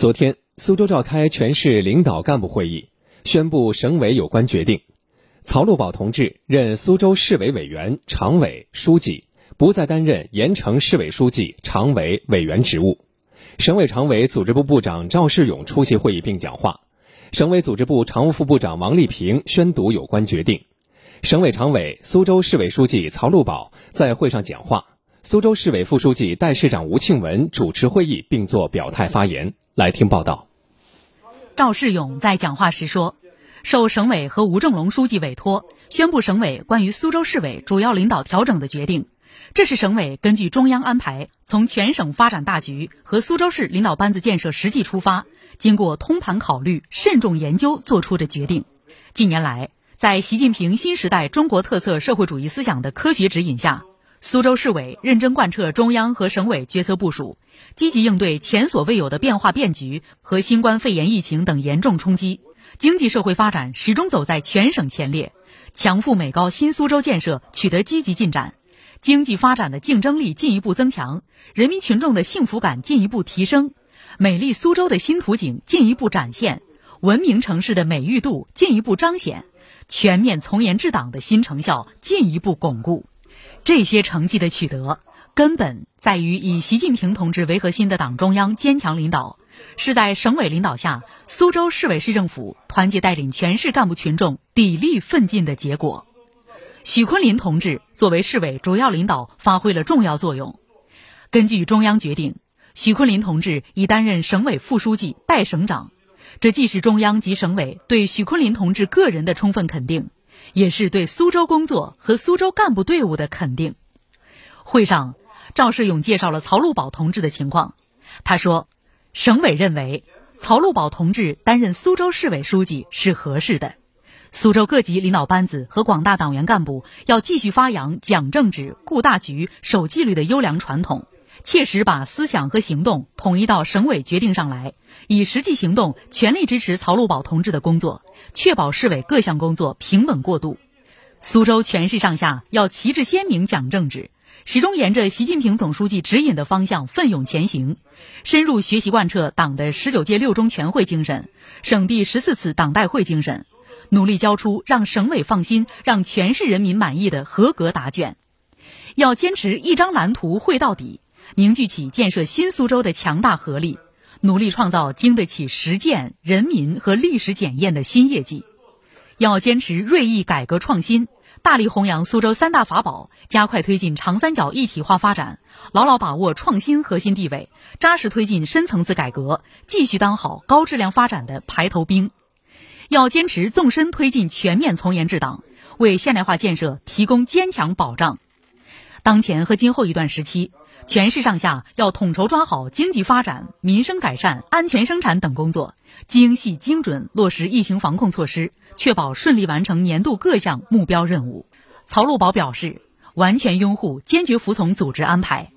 昨天，苏州召开全市领导干部会议，宣布省委有关决定：曹路宝同志任苏州市委委员、常委、书记，不再担任盐城市委书记、常委、委员职务。省委常委组织部部长赵世勇出席会议并讲话，省委组织部常务副部长王立平宣读有关决定。省委常委、苏州市委书记曹路宝在会上讲话，苏州市委副书记、代市长吴庆文主持会议并作表态发言。来听报道。赵世勇在讲话时说：“受省委和吴正龙书记委托，宣布省委关于苏州市委主要领导调整的决定。这是省委根据中央安排，从全省发展大局和苏州市领导班子建设实际出发，经过通盘考虑、慎重研究作出的决定。近年来，在习近平新时代中国特色社会主义思想的科学指引下。”苏州市委认真贯彻中央和省委决策部署，积极应对前所未有的变化变局和新冠肺炎疫情等严重冲击，经济社会发展始终走在全省前列，强富美高新苏州建设取得积极进展，经济发展的竞争力进一步增强，人民群众的幸福感进一步提升，美丽苏州的新图景进一步展现，文明城市的美誉度进一步彰显，全面从严治党的新成效进一步巩固。这些成绩的取得，根本在于以习近平同志为核心的党中央坚强领导，是在省委领导下，苏州市委市政府团结带领全市干部群众砥砺奋进的结果。许昆林同志作为市委主要领导，发挥了重要作用。根据中央决定，许昆林同志已担任省委副书记、代省长，这既是中央及省委对许昆林同志个人的充分肯定。也是对苏州工作和苏州干部队伍的肯定。会上，赵世勇介绍了曹路宝同志的情况。他说：“省委认为，曹路宝同志担任苏州市委书记是合适的。苏州各级领导班子和广大党员干部要继续发扬讲政治、顾大局、守纪律的优良传统。”切实把思想和行动统一到省委决定上来，以实际行动全力支持曹路宝同志的工作，确保市委各项工作平稳过渡。苏州全市上下要旗帜鲜明讲政治，始终沿着习近平总书记指引的方向奋勇前行，深入学习贯彻党的十九届六中全会精神、省第十四次党代会精神，努力交出让省委放心、让全市人民满意的合格答卷。要坚持一张蓝图绘到底。凝聚起建设新苏州的强大合力，努力创造经得起实践、人民和历史检验的新业绩。要坚持锐意改革创新，大力弘扬苏州三大法宝，加快推进长三角一体化发展，牢牢把握创新核心地位，扎实推进深层次改革，继续当好高质量发展的排头兵。要坚持纵深推进全面从严治党，为现代化建设提供坚强保障。当前和今后一段时期。全市上下要统筹抓好经济发展、民生改善、安全生产等工作，精细精准落实疫情防控措施，确保顺利完成年度各项目标任务。曹路宝表示，完全拥护、坚决服从组织安排。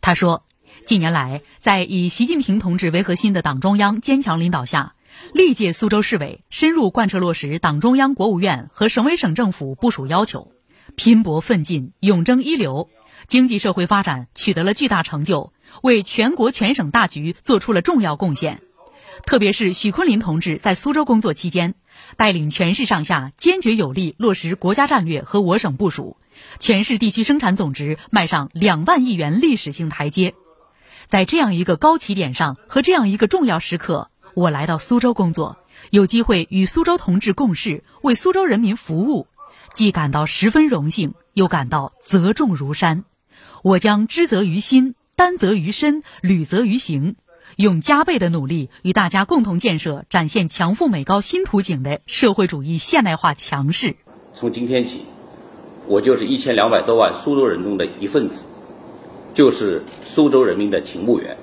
他说，近年来，在以习近平同志为核心的党中央坚强领导下，历届苏州市委深入贯彻落实党中央、国务院和省委省政府部署要求，拼搏奋进，勇争一流。经济社会发展取得了巨大成就，为全国全省大局做出了重要贡献。特别是许昆林同志在苏州工作期间，带领全市上下坚决有力落实国家战略和我省部署，全市地区生产总值迈上两万亿元历史性台阶。在这样一个高起点上和这样一个重要时刻，我来到苏州工作，有机会与苏州同志共事，为苏州人民服务，既感到十分荣幸，又感到责重如山。我将知责于心，担责于身，履责于行，用加倍的努力与大家共同建设展现强富美高新图景的社会主义现代化强势。从今天起，我就是一千两百多万苏州人中的一份子，就是苏州人民的勤务员。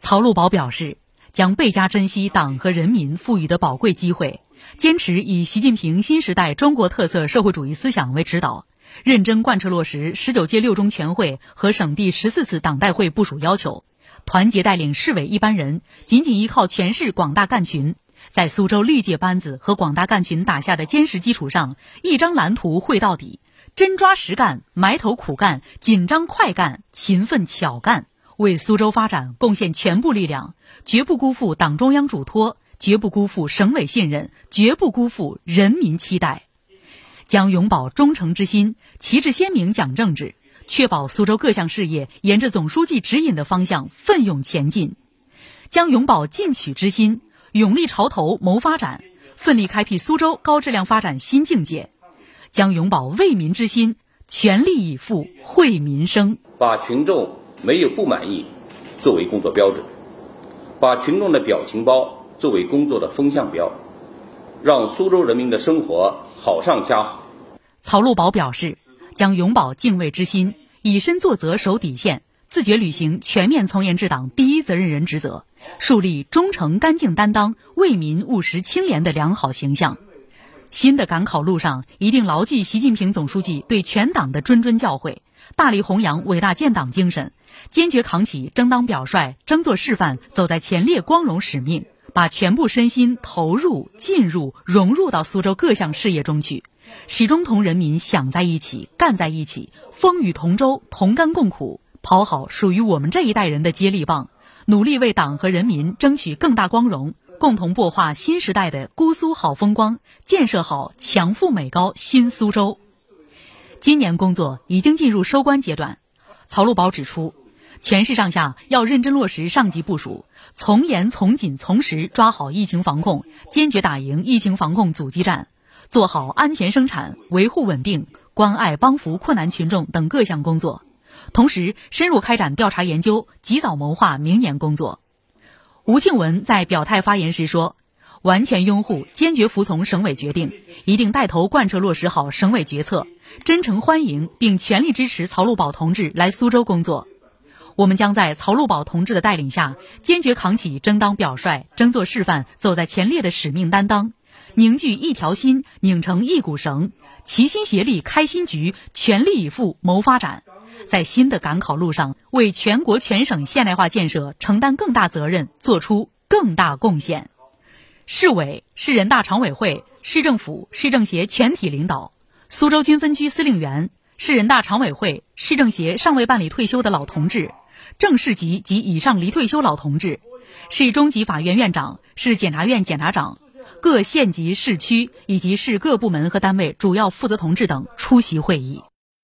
曹路宝表示，将倍加珍惜党和人民赋予的宝贵机会，坚持以习近平新时代中国特色社会主义思想为指导。认真贯彻落实十九届六中全会和省第十四次党代会部署要求，团结带领市委一班人，紧紧依靠全市广大干群，在苏州历届班子和广大干群打下的坚实基础上，一张蓝图绘到底，真抓实干，埋头苦干，紧张快干，勤奋巧干，为苏州发展贡献全部力量，绝不辜负党中央嘱托，绝不辜负省委信任，绝不辜负人民期待。将永葆忠诚之心，旗帜鲜明讲政治，确保苏州各项事业沿着总书记指引的方向奋勇前进；将永葆进取之心，勇立潮头谋发展，奋力开辟苏州高质量发展新境界；将永葆为民之心，全力以赴惠民生。把群众没有不满意作为工作标准，把群众的表情包作为工作的风向标，让苏州人民的生活好上加好。曹路宝表示，将永葆敬畏之心，以身作则守底线，自觉履行全面从严治党第一责任人职责，树立忠诚干净担当、为民务实清廉的良好形象。新的赶考路上，一定牢记习近平总书记对全党的谆谆教诲。大力弘扬伟大建党精神，坚决扛起争当表率、争做示范、走在前列光荣使命，把全部身心投入、进入、融入到苏州各项事业中去，始终同人民想在一起、干在一起，风雨同舟、同甘共苦，跑好属于我们这一代人的接力棒，努力为党和人民争取更大光荣，共同擘画新时代的姑苏好风光，建设好强富美高新苏州。今年工作已经进入收官阶段，曹路宝指出，全市上下要认真落实上级部署，从严从紧从实抓好疫情防控，坚决打赢疫情防控阻击战，做好安全生产、维护稳定、关爱帮扶困难群众等各项工作，同时深入开展调查研究，及早谋划明年工作。吴庆文在表态发言时说。完全拥护、坚决服从省委决定，一定带头贯彻落实好省委决策，真诚欢迎并全力支持曹路宝同志来苏州工作。我们将在曹路宝同志的带领下，坚决扛起争当表率、争做示范、走在前列的使命担当，凝聚一条心，拧成一股绳，齐心协力开新局，全力以赴谋发展，在新的赶考路上，为全国全省现代化建设承担更大责任，做出更大贡献。市委、市人大常委会、市政府、市政协全体领导、苏州军分区司令员、市人大常委会、市政协尚未办理退休的老同志、正市级及以上离退休老同志、市中级法院院长、市检察院检察长、各县级市区以及市各部门和单位主要负责同志等出席会议。